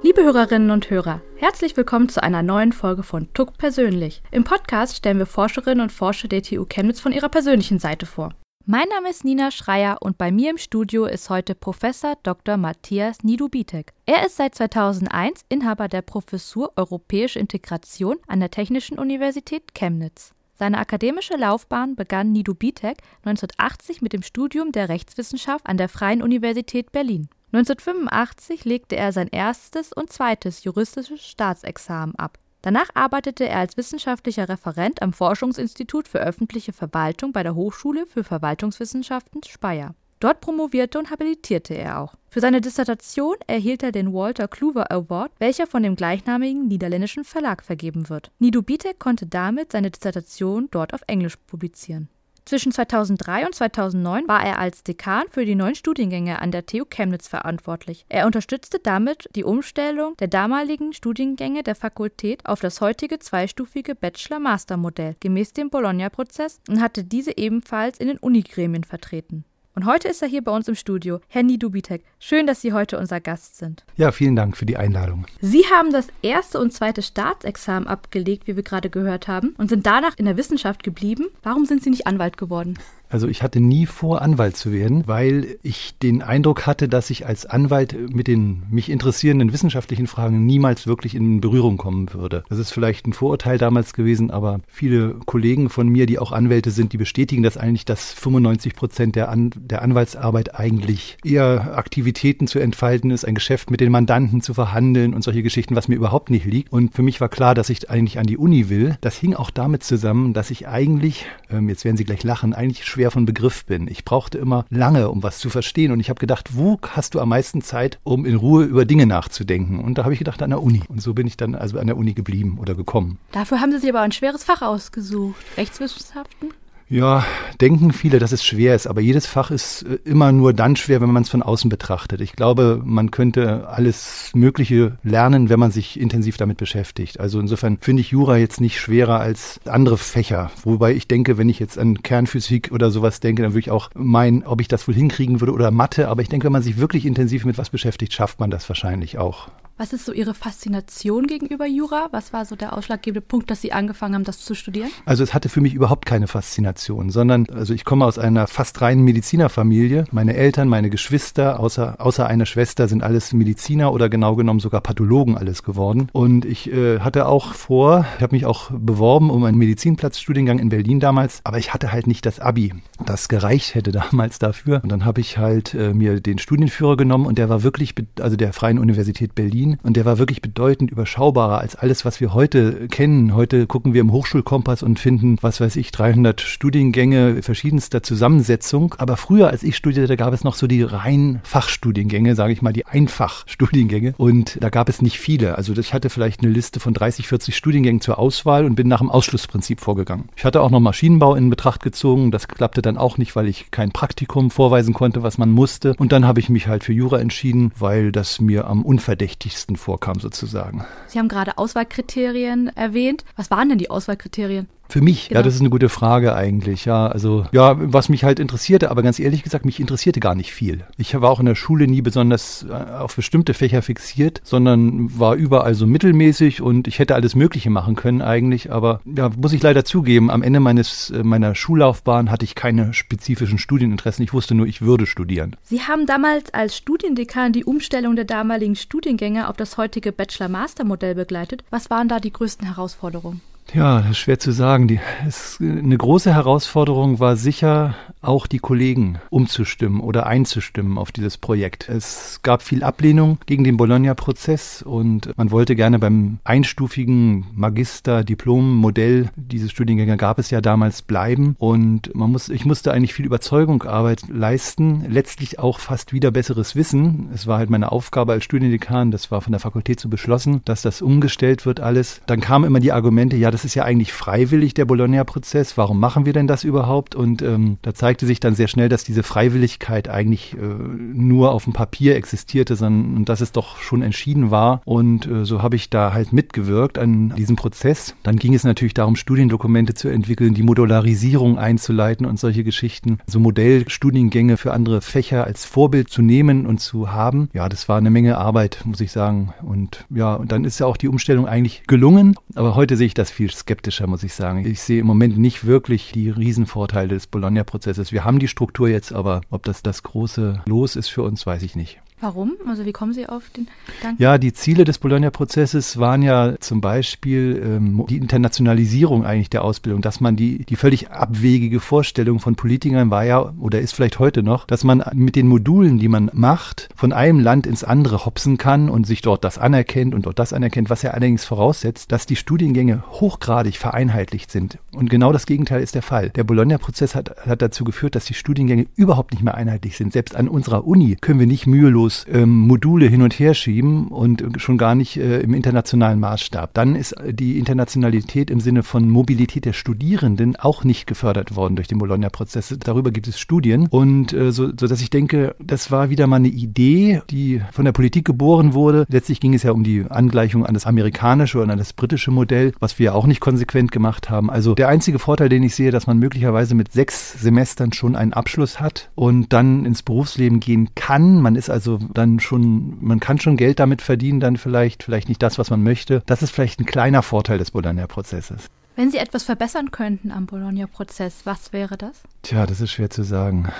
Liebe Hörerinnen und Hörer, herzlich willkommen zu einer neuen Folge von Tuck Persönlich. Im Podcast stellen wir Forscherinnen und Forscher der TU Chemnitz von ihrer persönlichen Seite vor. Mein Name ist Nina Schreier und bei mir im Studio ist heute Professor Dr. Matthias Nidubitek. Er ist seit 2001 Inhaber der Professur Europäische Integration an der Technischen Universität Chemnitz. Seine akademische Laufbahn begann Nidubitek 1980 mit dem Studium der Rechtswissenschaft an der Freien Universität Berlin. 1985 legte er sein erstes und zweites juristisches Staatsexamen ab. Danach arbeitete er als wissenschaftlicher Referent am Forschungsinstitut für öffentliche Verwaltung bei der Hochschule für Verwaltungswissenschaften Speyer. Dort promovierte und habilitierte er auch. Für seine Dissertation erhielt er den Walter Kluwer Award, welcher von dem gleichnamigen niederländischen Verlag vergeben wird. Nido Bitek konnte damit seine Dissertation dort auf Englisch publizieren. Zwischen 2003 und 2009 war er als Dekan für die neuen Studiengänge an der TU Chemnitz verantwortlich. Er unterstützte damit die Umstellung der damaligen Studiengänge der Fakultät auf das heutige zweistufige Bachelor-Master-Modell gemäß dem Bologna-Prozess und hatte diese ebenfalls in den Unigremien vertreten. Und heute ist er hier bei uns im Studio, Herr Nidubitek. Schön, dass Sie heute unser Gast sind. Ja, vielen Dank für die Einladung. Sie haben das erste und zweite Staatsexamen abgelegt, wie wir gerade gehört haben, und sind danach in der Wissenschaft geblieben. Warum sind Sie nicht Anwalt geworden? Also ich hatte nie vor, Anwalt zu werden, weil ich den Eindruck hatte, dass ich als Anwalt mit den mich interessierenden wissenschaftlichen Fragen niemals wirklich in Berührung kommen würde. Das ist vielleicht ein Vorurteil damals gewesen, aber viele Kollegen von mir, die auch Anwälte sind, die bestätigen das eigentlich, dass 95 Prozent der, An der Anwaltsarbeit eigentlich eher Aktivitäten zu entfalten ist, ein Geschäft mit den Mandanten zu verhandeln und solche Geschichten, was mir überhaupt nicht liegt. Und für mich war klar, dass ich eigentlich an die Uni will. Das hing auch damit zusammen, dass ich eigentlich, ähm, jetzt werden Sie gleich lachen, eigentlich schwer von Begriff bin. Ich brauchte immer lange, um was zu verstehen. Und ich habe gedacht, wo hast du am meisten Zeit, um in Ruhe über Dinge nachzudenken? Und da habe ich gedacht, an der Uni. Und so bin ich dann also an der Uni geblieben oder gekommen. Dafür haben Sie sich aber ein schweres Fach ausgesucht. Rechtswissenschaften? Ja, denken viele, dass es schwer ist, aber jedes Fach ist äh, immer nur dann schwer, wenn man es von außen betrachtet. Ich glaube, man könnte alles Mögliche lernen, wenn man sich intensiv damit beschäftigt. Also insofern finde ich Jura jetzt nicht schwerer als andere Fächer. Wobei ich denke, wenn ich jetzt an Kernphysik oder sowas denke, dann würde ich auch meinen, ob ich das wohl hinkriegen würde oder Mathe. Aber ich denke, wenn man sich wirklich intensiv mit was beschäftigt, schafft man das wahrscheinlich auch. Was ist so Ihre Faszination gegenüber Jura? Was war so der ausschlaggebende Punkt, dass Sie angefangen haben, das zu studieren? Also es hatte für mich überhaupt keine Faszination, sondern also ich komme aus einer fast reinen Medizinerfamilie. Meine Eltern, meine Geschwister, außer, außer einer Schwester, sind alles Mediziner oder genau genommen sogar Pathologen alles geworden. Und ich äh, hatte auch vor, ich habe mich auch beworben um einen Medizinplatzstudiengang in Berlin damals, aber ich hatte halt nicht das Abi, das gereicht hätte damals dafür. Und dann habe ich halt äh, mir den Studienführer genommen und der war wirklich, also der Freien Universität Berlin, Berlin und der war wirklich bedeutend überschaubarer als alles, was wir heute kennen. Heute gucken wir im Hochschulkompass und finden, was weiß ich, 300 Studiengänge verschiedenster Zusammensetzung. Aber früher, als ich studierte, gab es noch so die rein Fachstudiengänge, sage ich mal, die Einfachstudiengänge und da gab es nicht viele. Also ich hatte vielleicht eine Liste von 30, 40 Studiengängen zur Auswahl und bin nach dem Ausschlussprinzip vorgegangen. Ich hatte auch noch Maschinenbau in Betracht gezogen. Das klappte dann auch nicht, weil ich kein Praktikum vorweisen konnte, was man musste. Und dann habe ich mich halt für Jura entschieden, weil das mir am unverdächtigsten wichtigsten vorkam sozusagen. Sie haben gerade Auswahlkriterien erwähnt. Was waren denn die Auswahlkriterien? Für mich, genau. ja, das ist eine gute Frage eigentlich, ja. Also, ja, was mich halt interessierte, aber ganz ehrlich gesagt, mich interessierte gar nicht viel. Ich war auch in der Schule nie besonders äh, auf bestimmte Fächer fixiert, sondern war überall so mittelmäßig und ich hätte alles Mögliche machen können eigentlich, aber ja, muss ich leider zugeben, am Ende meines, äh, meiner Schullaufbahn hatte ich keine spezifischen Studieninteressen. Ich wusste nur, ich würde studieren. Sie haben damals als Studiendekan die Umstellung der damaligen Studiengänge auf das heutige Bachelor-Master-Modell begleitet. Was waren da die größten Herausforderungen? Ja, schwer zu sagen. Die, es, eine große Herausforderung war sicher auch die Kollegen umzustimmen oder einzustimmen auf dieses Projekt. Es gab viel Ablehnung gegen den Bologna-Prozess und man wollte gerne beim einstufigen Magister-Diplom-Modell, diese Studiengänge gab es ja damals, bleiben und man muss, ich musste eigentlich viel Überzeugungsarbeit leisten, letztlich auch fast wieder besseres Wissen. Es war halt meine Aufgabe als Studiendekan, das war von der Fakultät so beschlossen, dass das umgestellt wird alles. Dann kamen immer die Argumente, ja, das ist ja eigentlich freiwillig, der Bologna-Prozess. Warum machen wir denn das überhaupt? Und ähm, da zeigt zeigte sich dann sehr schnell, dass diese Freiwilligkeit eigentlich äh, nur auf dem Papier existierte, sondern dass es doch schon entschieden war. Und äh, so habe ich da halt mitgewirkt an diesem Prozess. Dann ging es natürlich darum, Studiendokumente zu entwickeln, die Modularisierung einzuleiten und solche Geschichten, so Modellstudiengänge für andere Fächer als Vorbild zu nehmen und zu haben. Ja, das war eine Menge Arbeit, muss ich sagen. Und ja, und dann ist ja auch die Umstellung eigentlich gelungen. Aber heute sehe ich das viel skeptischer, muss ich sagen. Ich sehe im Moment nicht wirklich die Riesenvorteile des Bologna-Prozesses. Wir haben die Struktur jetzt, aber ob das das große Los ist für uns, weiß ich nicht. Warum? Also wie kommen Sie auf den Gedanken? Ja, die Ziele des Bologna-Prozesses waren ja zum Beispiel ähm, die Internationalisierung eigentlich der Ausbildung, dass man die, die völlig abwegige Vorstellung von Politikern war ja oder ist vielleicht heute noch, dass man mit den Modulen, die man macht, von einem Land ins andere hopsen kann und sich dort das anerkennt und dort das anerkennt, was ja allerdings voraussetzt, dass die Studiengänge hochgradig vereinheitlicht sind. Und genau das Gegenteil ist der Fall. Der Bologna-Prozess hat, hat dazu geführt, dass die Studiengänge überhaupt nicht mehr einheitlich sind. Selbst an unserer Uni können wir nicht mühelos bloß ähm, Module hin und her schieben und schon gar nicht äh, im internationalen Maßstab. Dann ist die Internationalität im Sinne von Mobilität der Studierenden auch nicht gefördert worden durch den Bologna-Prozess. Darüber gibt es Studien und äh, so, so dass ich denke, das war wieder mal eine Idee, die von der Politik geboren wurde. Letztlich ging es ja um die Angleichung an das amerikanische oder an das britische Modell, was wir auch nicht konsequent gemacht haben. Also der einzige Vorteil, den ich sehe, dass man möglicherweise mit sechs Semestern schon einen Abschluss hat und dann ins Berufsleben gehen kann. Man ist also dann schon, man kann schon Geld damit verdienen, dann vielleicht, vielleicht nicht das, was man möchte. Das ist vielleicht ein kleiner Vorteil des Bologna-Prozesses. Wenn Sie etwas verbessern könnten am Bologna-Prozess, was wäre das? Tja, das ist schwer zu sagen.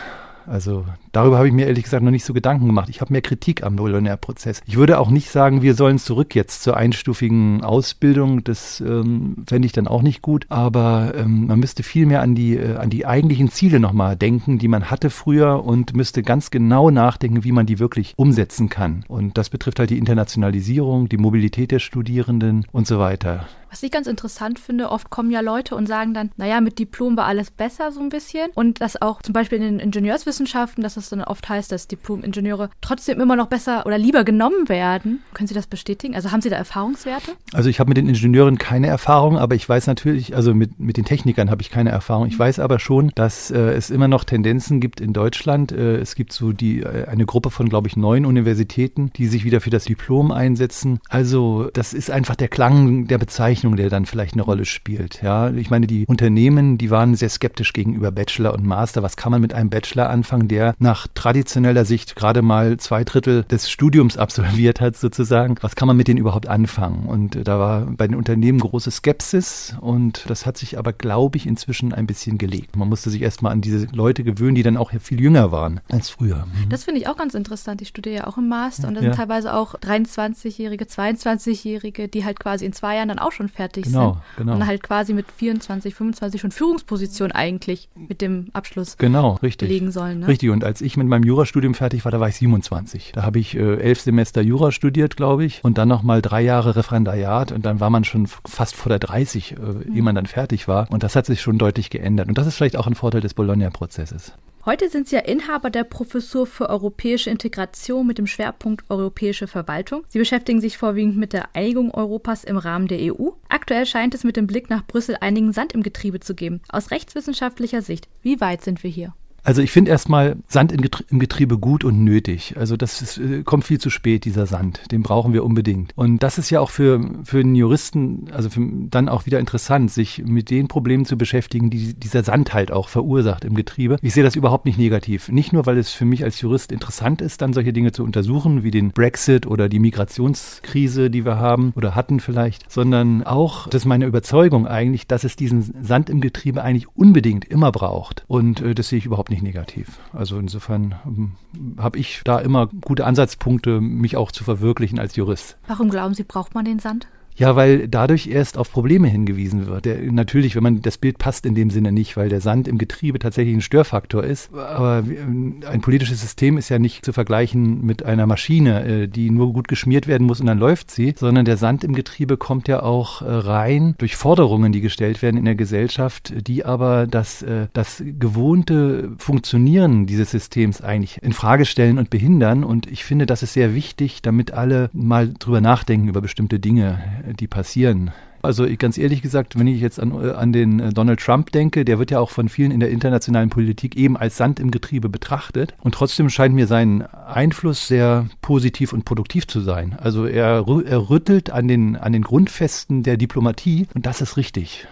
Also darüber habe ich mir ehrlich gesagt noch nicht so Gedanken gemacht. Ich habe mehr Kritik am Bologna-Prozess. Ich würde auch nicht sagen, wir sollen zurück jetzt zur einstufigen Ausbildung. Das ähm, fände ich dann auch nicht gut. Aber ähm, man müsste viel mehr an die, äh, an die eigentlichen Ziele nochmal denken, die man hatte früher und müsste ganz genau nachdenken, wie man die wirklich umsetzen kann. Und das betrifft halt die Internationalisierung, die Mobilität der Studierenden und so weiter. Was ich ganz interessant finde, oft kommen ja Leute und sagen dann, naja, mit Diplom war alles besser so ein bisschen. Und dass auch zum Beispiel in den Ingenieurswissenschaften, dass es dann oft heißt, dass Diplom-Ingenieure trotzdem immer noch besser oder lieber genommen werden. Können Sie das bestätigen? Also haben Sie da Erfahrungswerte? Also ich habe mit den Ingenieuren keine Erfahrung, aber ich weiß natürlich, also mit, mit den Technikern habe ich keine Erfahrung. Ich weiß aber schon, dass äh, es immer noch Tendenzen gibt in Deutschland. Äh, es gibt so die äh, eine Gruppe von, glaube ich, neun Universitäten, die sich wieder für das Diplom einsetzen. Also das ist einfach der Klang der Bezeichnung Bezeichnung, der dann vielleicht eine Rolle spielt. Ja, ich meine, die Unternehmen, die waren sehr skeptisch gegenüber Bachelor und Master. Was kann man mit einem Bachelor anfangen, der nach traditioneller Sicht gerade mal zwei Drittel des Studiums absolviert hat, sozusagen? Was kann man mit denen überhaupt anfangen? Und da war bei den Unternehmen große Skepsis und das hat sich aber, glaube ich, inzwischen ein bisschen gelegt. Man musste sich erstmal an diese Leute gewöhnen, die dann auch viel jünger waren als früher. Mhm. Das finde ich auch ganz interessant. Ich studiere ja auch im Master und da sind ja. teilweise auch 23-Jährige, 22-Jährige, die halt quasi in zwei Jahren dann auch schon schon fertig genau, sind. Genau. Und halt quasi mit 24, 25 schon Führungsposition eigentlich mit dem Abschluss genau, richtig. belegen sollen. Ne? Richtig, und als ich mit meinem Jurastudium fertig war, da war ich 27. Da habe ich äh, elf Semester Jura studiert, glaube ich, und dann nochmal drei Jahre Referendariat und dann war man schon fast vor der 30, äh, mhm. ehe man dann fertig war. Und das hat sich schon deutlich geändert. Und das ist vielleicht auch ein Vorteil des Bologna-Prozesses. Heute sind Sie ja Inhaber der Professur für europäische Integration mit dem Schwerpunkt europäische Verwaltung. Sie beschäftigen sich vorwiegend mit der Einigung Europas im Rahmen der EU. Aktuell scheint es mit dem Blick nach Brüssel einigen Sand im Getriebe zu geben. Aus rechtswissenschaftlicher Sicht, wie weit sind wir hier? Also ich finde erstmal Sand im Getriebe gut und nötig. Also das ist, äh, kommt viel zu spät, dieser Sand. Den brauchen wir unbedingt. Und das ist ja auch für, für einen Juristen, also für, dann auch wieder interessant, sich mit den Problemen zu beschäftigen, die dieser Sand halt auch verursacht im Getriebe. Ich sehe das überhaupt nicht negativ. Nicht nur, weil es für mich als Jurist interessant ist, dann solche Dinge zu untersuchen, wie den Brexit oder die Migrationskrise, die wir haben oder hatten vielleicht, sondern auch, das ist meine Überzeugung eigentlich, dass es diesen Sand im Getriebe eigentlich unbedingt immer braucht. Und äh, das sehe ich überhaupt nicht nicht negativ. Also insofern ähm, habe ich da immer gute Ansatzpunkte, mich auch zu verwirklichen als Jurist. Warum glauben Sie, braucht man den Sand? Ja, weil dadurch erst auf Probleme hingewiesen wird. Der, natürlich, wenn man das Bild passt in dem Sinne nicht, weil der Sand im Getriebe tatsächlich ein Störfaktor ist. Aber ein politisches System ist ja nicht zu vergleichen mit einer Maschine, äh, die nur gut geschmiert werden muss und dann läuft sie, sondern der Sand im Getriebe kommt ja auch äh, rein durch Forderungen, die gestellt werden in der Gesellschaft, die aber das, äh, das gewohnte Funktionieren dieses Systems eigentlich in Frage stellen und behindern. Und ich finde, das ist sehr wichtig, damit alle mal drüber nachdenken über bestimmte Dinge die passieren Also ganz ehrlich gesagt, wenn ich jetzt an, äh, an den äh, Donald Trump denke, der wird ja auch von vielen in der internationalen Politik eben als Sand im Getriebe betrachtet. Und trotzdem scheint mir sein Einfluss sehr positiv und produktiv zu sein. Also er, er rüttelt an den, an den Grundfesten der Diplomatie und das ist richtig.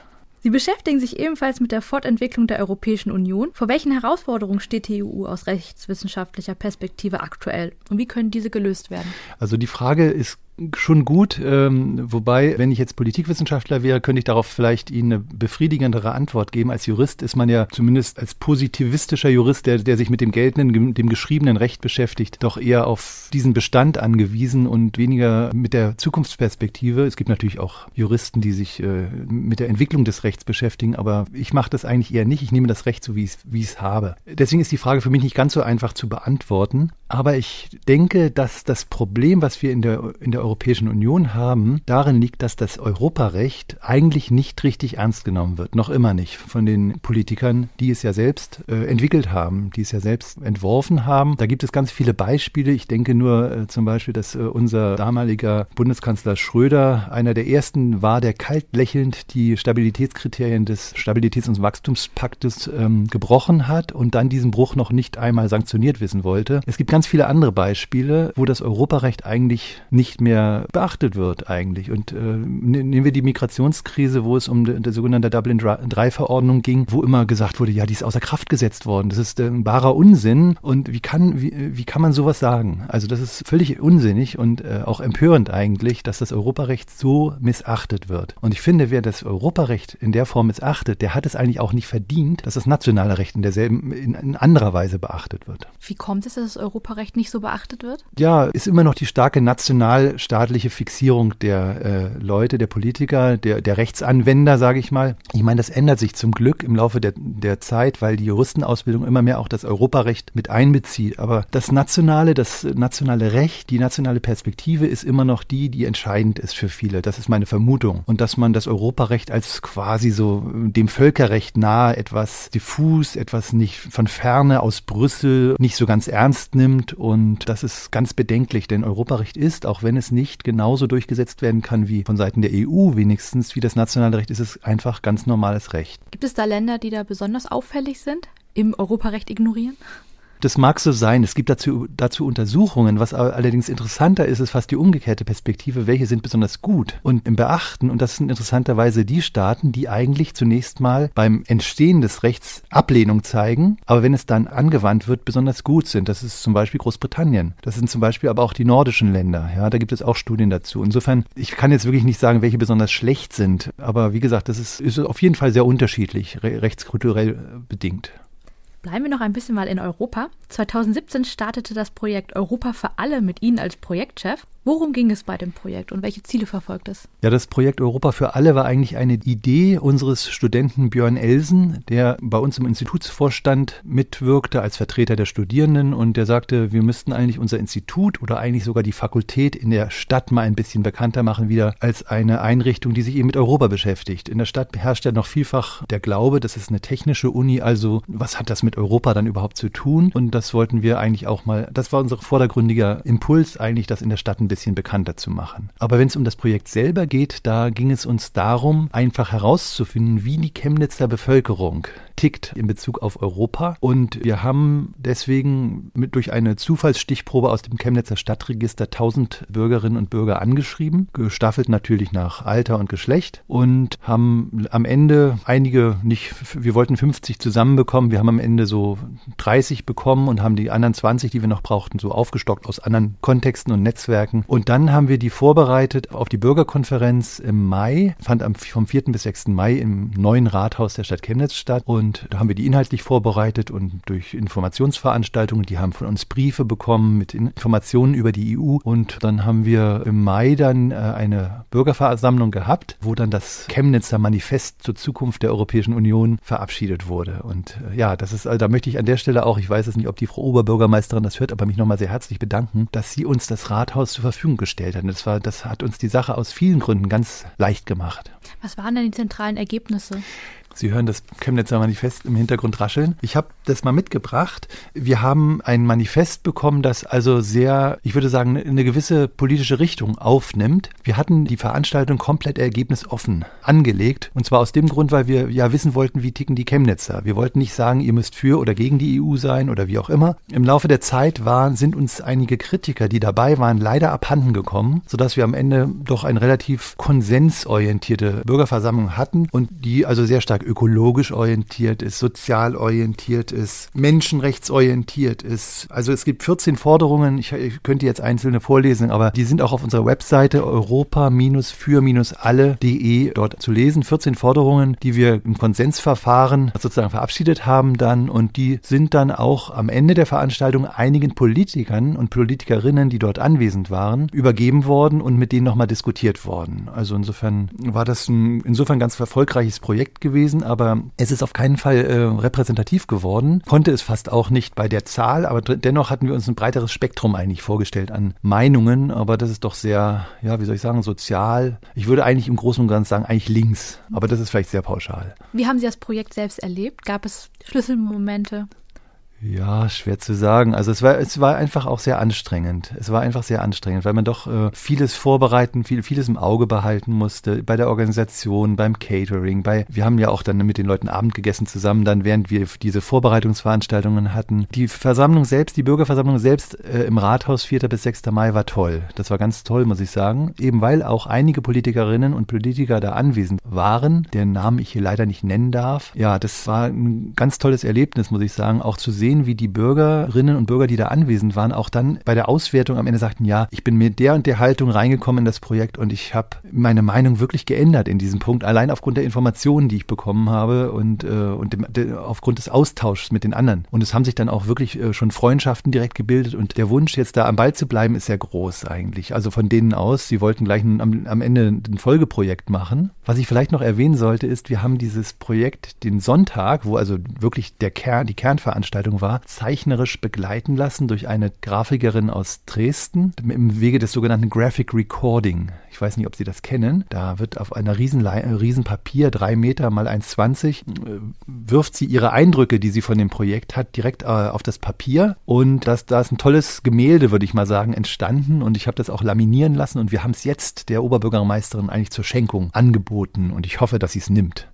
Sie beschäftigen sich ebenfalls mit der Fortentwicklung der Europäischen Union. Vor welchen Herausforderungen steht die EU aus rechtswissenschaftlicher Perspektive aktuell und wie können diese gelöst werden? Also die Frage ist schon gut. Ähm, wobei, wenn ich jetzt Politikwissenschaftler wäre, könnte ich darauf vielleicht Ihnen eine befriedigendere Antwort geben. Als Jurist ist man ja zumindest als positivistischer Jurist, der, der sich mit dem geltenden, dem geschriebenen Recht beschäftigt, doch eher auf diesen Bestand angewiesen und weniger mit der Zukunftsperspektive. Es gibt natürlich auch Juristen, die sich äh, mit der Entwicklung des Rechts beschäftigen, aber ich mache das eigentlich eher nicht. Ich nehme das Recht so, wie ich es habe. Deswegen ist die Frage für mich nicht ganz so einfach zu beantworten. Aber ich denke, dass das Problem, was wir in der, in der Europäischen Union haben, darin liegt, dass das Europarecht eigentlich nicht richtig ernst genommen wird. Noch immer nicht von den Politikern, die es ja selbst äh, entwickelt haben, die es ja selbst entworfen haben. Da gibt es ganz viele Beispiele. Ich denke nur äh, zum Beispiel, dass äh, unser damaliger Bundeskanzler Schröder einer der ersten war, der kalt lächelnd die Stabilitätskriterien des Stabilitäts- und Wachstumspaktes ähm, gebrochen hat und dann diesen Bruch noch nicht einmal sanktioniert wissen wollte. Es gibt ganz viele andere Beispiele, wo das Europarecht eigentlich nicht mehr beachtet wird eigentlich. Und äh, ne, nehmen wir die Migrationskrise, wo es um die, die sogenannte Dublin III-Verordnung ging, wo immer gesagt wurde, ja, die ist außer Kraft gesetzt worden. Das ist äh, ein wahrer Unsinn. Und wie kann, wie, wie kann man sowas sagen? Also das ist völlig unsinnig und äh, auch empörend eigentlich, dass das Europarecht so missachtet wird. Und ich finde, wer das Europarecht in der Form missachtet, der hat es eigentlich auch nicht verdient, dass das nationale Recht in derselben, in, in anderer Weise beachtet wird. Wie kommt es, dass das Europarecht nicht so beachtet wird? Ja, ist immer noch die starke nationalstaatliche Fixierung der äh, Leute, der Politiker, der, der Rechtsanwender, sage ich mal. Ich meine, das ändert sich zum Glück im Laufe der, der Zeit, weil die Juristenausbildung immer mehr auch das Europarecht mit einbezieht. Aber das nationale, das nationale Recht, die nationale Perspektive ist immer noch die, die entscheidend ist für viele. Das ist meine Vermutung. Und dass man das Europarecht als quasi so dem Völkerrecht nahe etwas diffus, etwas nicht von ferne aus Brüssel nicht so ganz ernst nimmt, nimmt. Und das ist ganz bedenklich, denn Europarecht ist, auch wenn es nicht genauso durchgesetzt werden kann wie von Seiten der EU wenigstens, wie das nationale Recht, ist es einfach ganz normales Recht. Gibt es da Länder, die da besonders auffällig sind? Im Europarecht ignorieren? Das mag so sein. Es gibt dazu, dazu Untersuchungen. Was allerdings interessanter ist, ist fast die umgekehrte Perspektive. Welche sind besonders gut und im Beachten? Und das sind interessanterweise die Staaten, die eigentlich zunächst mal beim Entstehen des Rechts Ablehnung zeigen, aber wenn es dann angewandt wird, besonders gut sind. Das ist zum Beispiel Großbritannien. Das sind zum Beispiel aber auch die nordischen Länder. Ja, da gibt es auch Studien dazu. Insofern, ich kann jetzt wirklich nicht sagen, welche besonders schlecht sind. Aber wie gesagt, das ist, ist auf jeden Fall sehr unterschiedlich, rechtskulturell bedingt. Bleiben wir noch ein bisschen mal in Europa. 2017 startete das Projekt Europa für alle mit Ihnen als Projektchef. Worum ging es bei dem Projekt und welche Ziele verfolgt es? Ja, das Projekt Europa für alle war eigentlich eine Idee unseres Studenten Björn Elsen, der bei uns im Institutsvorstand mitwirkte als Vertreter der Studierenden und der sagte, wir müssten eigentlich unser Institut oder eigentlich sogar die Fakultät in der Stadt mal ein bisschen bekannter machen wieder als eine Einrichtung, die sich eben mit Europa beschäftigt. In der Stadt herrscht ja noch vielfach der Glaube, das ist eine technische Uni, also was hat das mit Europa dann überhaupt zu tun? Und das wollten wir eigentlich auch mal, das war unser vordergründiger Impuls eigentlich, das in der Stadt ein bisschen bekannter zu machen. Aber wenn es um das Projekt selber geht, da ging es uns darum, einfach herauszufinden, wie die Chemnitzer Bevölkerung tickt in Bezug auf Europa. Und wir haben deswegen mit, durch eine Zufallsstichprobe aus dem Chemnitzer Stadtregister 1000 Bürgerinnen und Bürger angeschrieben, gestaffelt natürlich nach Alter und Geschlecht und haben am Ende einige nicht, wir wollten 50 zusammenbekommen, wir haben am Ende so 30 bekommen und haben die anderen 20, die wir noch brauchten, so aufgestockt aus anderen Kontexten und Netzwerken. Und dann haben wir die vorbereitet auf die Bürgerkonferenz im Mai, fand am, vom 4. bis 6. Mai im neuen Rathaus der Stadt Chemnitz statt. Und da haben wir die inhaltlich vorbereitet und durch Informationsveranstaltungen, die haben von uns Briefe bekommen mit Informationen über die EU. Und dann haben wir im Mai dann äh, eine Bürgerversammlung gehabt, wo dann das Chemnitzer Manifest zur Zukunft der Europäischen Union verabschiedet wurde. Und äh, ja, das ist, also da möchte ich an der Stelle auch, ich weiß es nicht, ob die Frau Oberbürgermeisterin das hört, aber mich nochmal sehr herzlich bedanken, dass sie uns das Rathaus zur Verfügung gestellt hat. Das war, das hat uns die Sache aus vielen Gründen ganz leicht gemacht. Was waren denn die zentralen Ergebnisse? Sie hören das Chemnitzer Manifest im Hintergrund rascheln. Ich habe das mal mitgebracht. Wir haben ein Manifest bekommen, das also sehr, ich würde sagen, eine gewisse politische Richtung aufnimmt. Wir hatten die Veranstaltung komplett ergebnisoffen angelegt. Und zwar aus dem Grund, weil wir ja wissen wollten, wie ticken die Chemnitzer. Wir wollten nicht sagen, ihr müsst für oder gegen die EU sein oder wie auch immer. Im Laufe der Zeit waren, sind uns einige Kritiker, die dabei waren, leider abhanden gekommen, sodass wir am Ende doch eine relativ konsensorientierte Bürgerversammlung hatten und die also sehr stark ökologisch orientiert ist, sozial orientiert ist, menschenrechtsorientiert ist. Also es gibt 14 Forderungen, ich, ich könnte jetzt einzelne vorlesen, aber die sind auch auf unserer Webseite europa-für-alle.de dort zu lesen. 14 Forderungen, die wir im Konsensverfahren sozusagen verabschiedet haben dann und die sind dann auch am Ende der Veranstaltung einigen Politikern und Politikerinnen, die dort anwesend waren, übergeben worden und mit denen nochmal diskutiert worden. Also insofern war das ein insofern ganz erfolgreiches Projekt gewesen gewesen, aber es ist auf keinen Fall äh, repräsentativ geworden. Konnte es fast auch nicht bei der Zahl, aber dennoch hatten wir uns ein breiteres Spektrum eigentlich vorgestellt an Meinungen, aber das ist doch sehr, ja, wie soll ich sagen, sozial. Ich würde eigentlich im Großen und Ganzen sagen, eigentlich links, aber das ist vielleicht sehr pauschal. Wie haben Sie das Projekt selbst erlebt? Gab es Schlüsselmomente? Ja, schwer zu sagen. Also es war, es war einfach auch sehr anstrengend. Es war einfach sehr anstrengend, weil man doch äh, vieles vorbereiten, viel, vieles im Auge behalten musste, bei der Organisation, beim Catering, bei, wir haben ja auch dann mit den Leuten Abend gegessen zusammen, dann während wir diese Vorbereitungsveranstaltungen hatten. Die Versammlung selbst, die Bürgerversammlung selbst äh, im Rathaus 4. bis 6. Mai war toll. Das war ganz toll, muss ich sagen. Eben weil auch einige Politikerinnen und Politiker da anwesend waren, deren Namen ich hier leider nicht nennen darf. Ja, das war ein ganz tolles Erlebnis, muss ich sagen, auch zu sehen, sehen, wie die Bürgerinnen und Bürger, die da anwesend waren, auch dann bei der Auswertung am Ende sagten, ja, ich bin mit der und der Haltung reingekommen in das Projekt und ich habe meine Meinung wirklich geändert in diesem Punkt, allein aufgrund der Informationen, die ich bekommen habe und, äh, und dem, de, aufgrund des Austauschs mit den anderen. Und es haben sich dann auch wirklich äh, schon Freundschaften direkt gebildet und der Wunsch, jetzt da am Ball zu bleiben, ist sehr groß eigentlich. Also von denen aus, sie wollten gleich ein, am, am Ende ein Folgeprojekt machen. Was ich vielleicht noch erwähnen sollte, ist, wir haben dieses Projekt den Sonntag, wo also wirklich der Kern, die Kernveranstaltung war, zeichnerisch begleiten lassen durch eine Grafikerin aus Dresden im Wege des sogenannten Graphic Recording. Ich weiß nicht, ob Sie das kennen. Da wird auf einer riesen, riesen Papier, drei Meter mal 1,20, äh, wirft sie ihre Eindrücke, die sie von dem Projekt hat, direkt äh, auf das Papier. Und das, da ist ein tolles Gemälde, würde ich mal sagen, entstanden. Und ich habe das auch laminieren lassen. Und wir haben es jetzt der Oberbürgermeisterin eigentlich zur Schenkung angeboten. Und ich hoffe, dass sie es nimmt.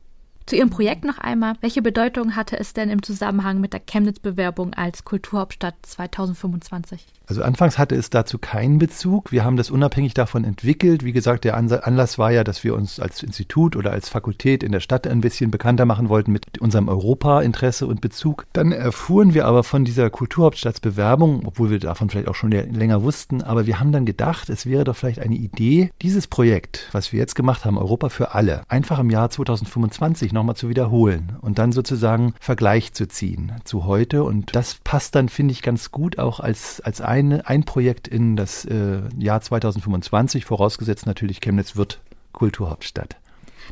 Zu Ihrem Projekt noch einmal. Welche Bedeutung hatte es denn im Zusammenhang mit der Chemnitz-Bewerbung als Kulturhauptstadt 2025? Also anfangs hatte es dazu keinen Bezug. Wir haben das unabhängig davon entwickelt. Wie gesagt, der Anlass war ja, dass wir uns als Institut oder als Fakultät in der Stadt ein bisschen bekannter machen wollten mit unserem Europa-Interesse und Bezug. Dann erfuhren wir aber von dieser Kulturhauptstadtsbewerbung, obwohl wir davon vielleicht auch schon länger wussten, aber wir haben dann gedacht, es wäre doch vielleicht eine Idee, dieses Projekt, was wir jetzt gemacht haben, Europa für alle, einfach im Jahr 2025 nochmal zu wiederholen und dann sozusagen Vergleich zu ziehen zu heute. Und das passt dann, finde ich, ganz gut auch als, als ein, ein Projekt in das äh, Jahr 2025, vorausgesetzt natürlich Chemnitz wird Kulturhauptstadt.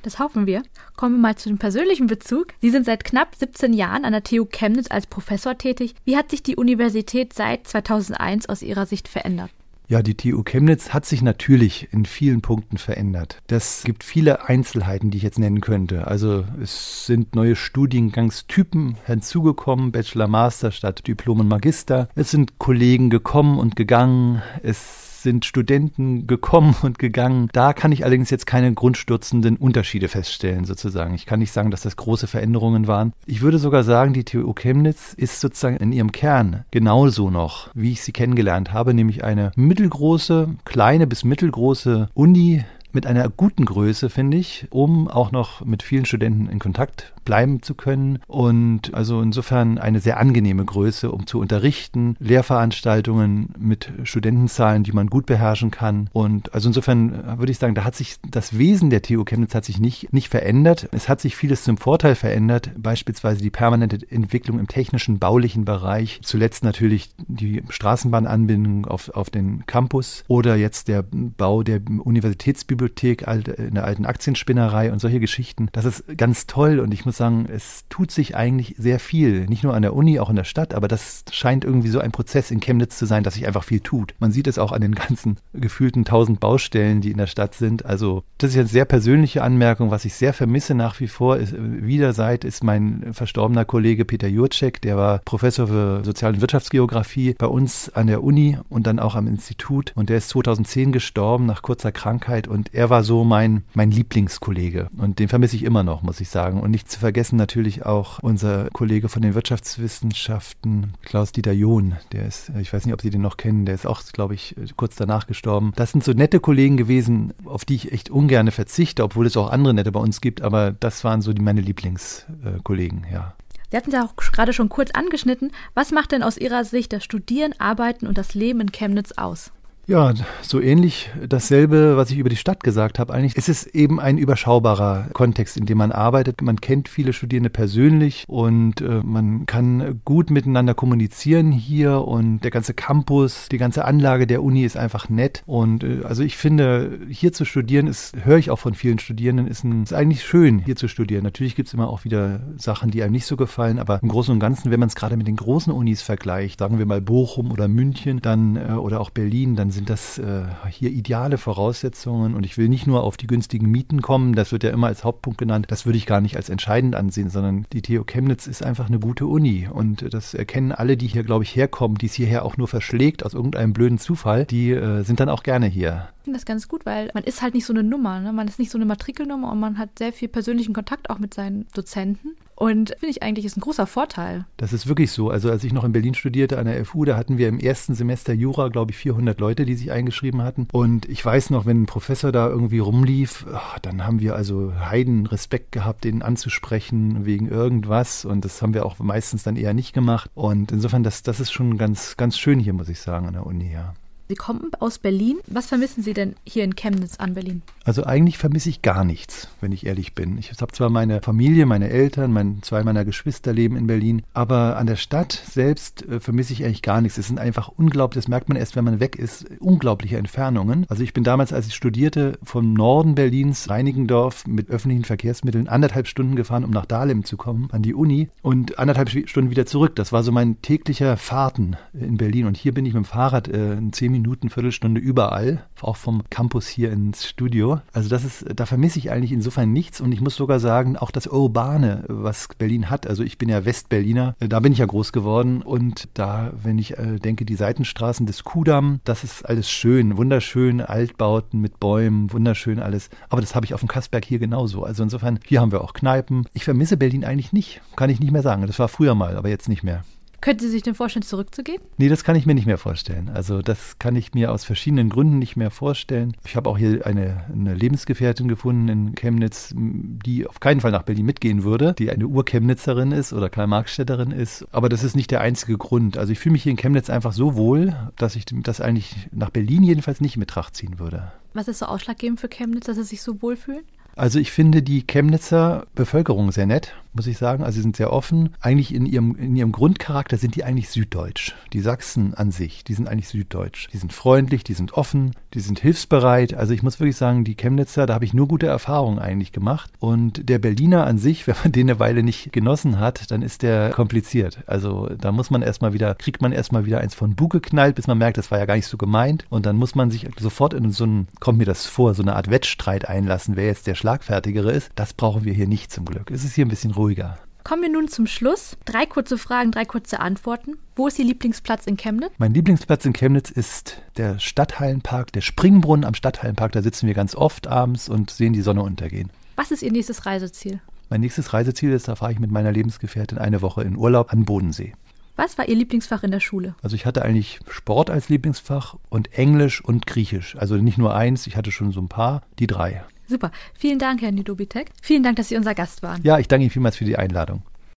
Das hoffen wir. Kommen wir mal zu dem persönlichen Bezug. Sie sind seit knapp 17 Jahren an der TU Chemnitz als Professor tätig. Wie hat sich die Universität seit 2001 aus Ihrer Sicht verändert? Ja, die TU Chemnitz hat sich natürlich in vielen Punkten verändert. Das gibt viele Einzelheiten, die ich jetzt nennen könnte. Also es sind neue Studiengangstypen hinzugekommen, Bachelor, Master statt Diplom und Magister. Es sind Kollegen gekommen und gegangen. Es sind Studenten gekommen und gegangen. Da kann ich allerdings jetzt keine grundstürzenden Unterschiede feststellen, sozusagen. Ich kann nicht sagen, dass das große Veränderungen waren. Ich würde sogar sagen, die TU Chemnitz ist sozusagen in ihrem Kern genauso noch, wie ich sie kennengelernt habe, nämlich eine mittelgroße, kleine bis mittelgroße Uni mit einer guten Größe, finde ich, um auch noch mit vielen Studenten in Kontakt bleiben zu können. Und also insofern eine sehr angenehme Größe, um zu unterrichten, Lehrveranstaltungen mit Studentenzahlen, die man gut beherrschen kann. Und also insofern würde ich sagen, da hat sich das Wesen der TU Chemnitz hat sich nicht, nicht verändert. Es hat sich vieles zum Vorteil verändert, beispielsweise die permanente Entwicklung im technischen, baulichen Bereich. Zuletzt natürlich die Straßenbahnanbindung auf, auf den Campus oder jetzt der Bau der Universitätsbibliothek Staatsbibliothek, in der alten Aktienspinnerei und solche Geschichten. Das ist ganz toll und ich muss sagen, es tut sich eigentlich sehr viel. Nicht nur an der Uni, auch in der Stadt, aber das scheint irgendwie so ein Prozess in Chemnitz zu sein, dass sich einfach viel tut. Man sieht es auch an den ganzen gefühlten tausend Baustellen, die in der Stadt sind. Also das ist eine sehr persönliche Anmerkung. Was ich sehr vermisse nach wie vor ist, wieder seit ist mein verstorbener Kollege Peter Jurczek, der war Professor für Sozial- und Wirtschaftsgeografie bei uns an der Uni und dann auch am Institut. Und der ist 2010 gestorben nach kurzer Krankheit und er war so mein, mein Lieblingskollege. Und den vermisse ich immer noch, muss ich sagen. Und nicht zu vergessen natürlich auch unser Kollege von den Wirtschaftswissenschaften, Klaus-Dieter John. Der ist, ich weiß nicht, ob Sie den noch kennen, der ist auch, glaube ich, kurz danach gestorben. Das sind so nette Kollegen gewesen, auf die ich echt ungern verzichte, obwohl es auch andere nette bei uns gibt. Aber das waren so die, meine Lieblingskollegen, ja. Sie hatten es ja auch gerade schon kurz angeschnitten. Was macht denn aus Ihrer Sicht das Studieren, Arbeiten und das Leben in Chemnitz aus? Ja, so ähnlich dasselbe, was ich über die Stadt gesagt habe. Eigentlich ist es eben ein überschaubarer Kontext, in dem man arbeitet. Man kennt viele Studierende persönlich und äh, man kann gut miteinander kommunizieren hier und der ganze Campus, die ganze Anlage der Uni ist einfach nett. Und äh, also ich finde, hier zu studieren ist, höre ich auch von vielen Studierenden, ist, ein, ist eigentlich schön, hier zu studieren. Natürlich gibt es immer auch wieder Sachen, die einem nicht so gefallen, aber im Großen und Ganzen, wenn man es gerade mit den großen Unis vergleicht, sagen wir mal Bochum oder München, dann äh, oder auch Berlin, dann sind sind das äh, hier ideale Voraussetzungen und ich will nicht nur auf die günstigen Mieten kommen, das wird ja immer als Hauptpunkt genannt, das würde ich gar nicht als entscheidend ansehen, sondern die TU Chemnitz ist einfach eine gute Uni und das erkennen alle, die hier, glaube ich, herkommen, die es hierher auch nur verschlägt aus irgendeinem blöden Zufall, die äh, sind dann auch gerne hier. Ich finde das ganz gut, weil man ist halt nicht so eine Nummer, ne? man ist nicht so eine Matrikelnummer und man hat sehr viel persönlichen Kontakt auch mit seinen Dozenten. Und finde ich eigentlich ist ein großer Vorteil. Das ist wirklich so. Also als ich noch in Berlin studierte an der FU, da hatten wir im ersten Semester Jura, glaube ich, 400 Leute, die sich eingeschrieben hatten. Und ich weiß noch, wenn ein Professor da irgendwie rumlief, ach, dann haben wir also heiden Respekt gehabt, den anzusprechen wegen irgendwas. Und das haben wir auch meistens dann eher nicht gemacht. Und insofern, das, das ist schon ganz, ganz schön hier, muss ich sagen, an der Uni, ja. Sie kommen aus Berlin. Was vermissen Sie denn hier in Chemnitz an Berlin? Also eigentlich vermisse ich gar nichts, wenn ich ehrlich bin. Ich habe zwar meine Familie, meine Eltern, mein, zwei meiner Geschwister leben in Berlin, aber an der Stadt selbst äh, vermisse ich eigentlich gar nichts. Es sind einfach unglaublich, das merkt man erst, wenn man weg ist, unglaubliche Entfernungen. Also ich bin damals, als ich studierte, vom Norden Berlins, Reinigendorf, mit öffentlichen Verkehrsmitteln anderthalb Stunden gefahren, um nach Dahlem zu kommen, an die Uni und anderthalb Stunden wieder zurück. Das war so mein täglicher Fahrten in Berlin und hier bin ich mit dem Fahrrad äh, in zehn Minuten Minuten, Viertelstunde überall, auch vom Campus hier ins Studio. Also das ist, da vermisse ich eigentlich insofern nichts und ich muss sogar sagen, auch das Urbane, was Berlin hat. Also ich bin ja Westberliner, da bin ich ja groß geworden und da, wenn ich äh, denke, die Seitenstraßen des Kudamm, das ist alles schön, wunderschön, Altbauten mit Bäumen, wunderschön alles. Aber das habe ich auf dem Kassberg hier genauso. Also insofern, hier haben wir auch Kneipen. Ich vermisse Berlin eigentlich nicht, kann ich nicht mehr sagen. Das war früher mal, aber jetzt nicht mehr. Könnten Sie sich denn vorstellen, zurückzugehen? Nee, das kann ich mir nicht mehr vorstellen. Also das kann ich mir aus verschiedenen Gründen nicht mehr vorstellen. Ich habe auch hier eine, eine Lebensgefährtin gefunden in Chemnitz, die auf keinen Fall nach Berlin mitgehen würde, die eine Urchemnitzerin ist oder Karl-Marx-Städterin ist. Aber das ist nicht der einzige Grund. Also ich fühle mich hier in Chemnitz einfach so wohl, dass ich das eigentlich nach Berlin jedenfalls nicht in Betracht ziehen würde. Was ist so ausschlaggebend für Chemnitz, dass Sie sich so wohlfühlen? Also ich finde die Chemnitzer Bevölkerung sehr nett, muss ich sagen. Also sie sind sehr offen. Eigentlich in ihrem, in ihrem Grundcharakter sind die eigentlich süddeutsch. Die Sachsen an sich, die sind eigentlich süddeutsch. Die sind freundlich, die sind offen, die sind hilfsbereit. Also ich muss wirklich sagen, die Chemnitzer, da habe ich nur gute Erfahrungen eigentlich gemacht. Und der Berliner an sich, wenn man den eine Weile nicht genossen hat, dann ist der kompliziert. Also da muss man erstmal wieder, kriegt man erstmal wieder eins von Bug geknallt, bis man merkt, das war ja gar nicht so gemeint. Und dann muss man sich sofort in so einen, kommt mir das vor, so eine Art Wettstreit einlassen, wer jetzt der Schlagfertigere ist. Das brauchen wir hier nicht zum Glück. Es ist hier ein bisschen ruhiger. Kommen wir nun zum Schluss. Drei kurze Fragen, drei kurze Antworten. Wo ist Ihr Lieblingsplatz in Chemnitz? Mein Lieblingsplatz in Chemnitz ist der Stadthallenpark, der Springbrunnen am Stadthallenpark. Da sitzen wir ganz oft abends und sehen die Sonne untergehen. Was ist Ihr nächstes Reiseziel? Mein nächstes Reiseziel ist, da fahre ich mit meiner Lebensgefährtin eine Woche in Urlaub an Bodensee. Was war Ihr Lieblingsfach in der Schule? Also ich hatte eigentlich Sport als Lieblingsfach und Englisch und Griechisch. Also nicht nur eins, ich hatte schon so ein paar, die drei. Super. Vielen Dank, Herr Nidobitek. Vielen Dank, dass Sie unser Gast waren. Ja, ich danke Ihnen vielmals für die Einladung.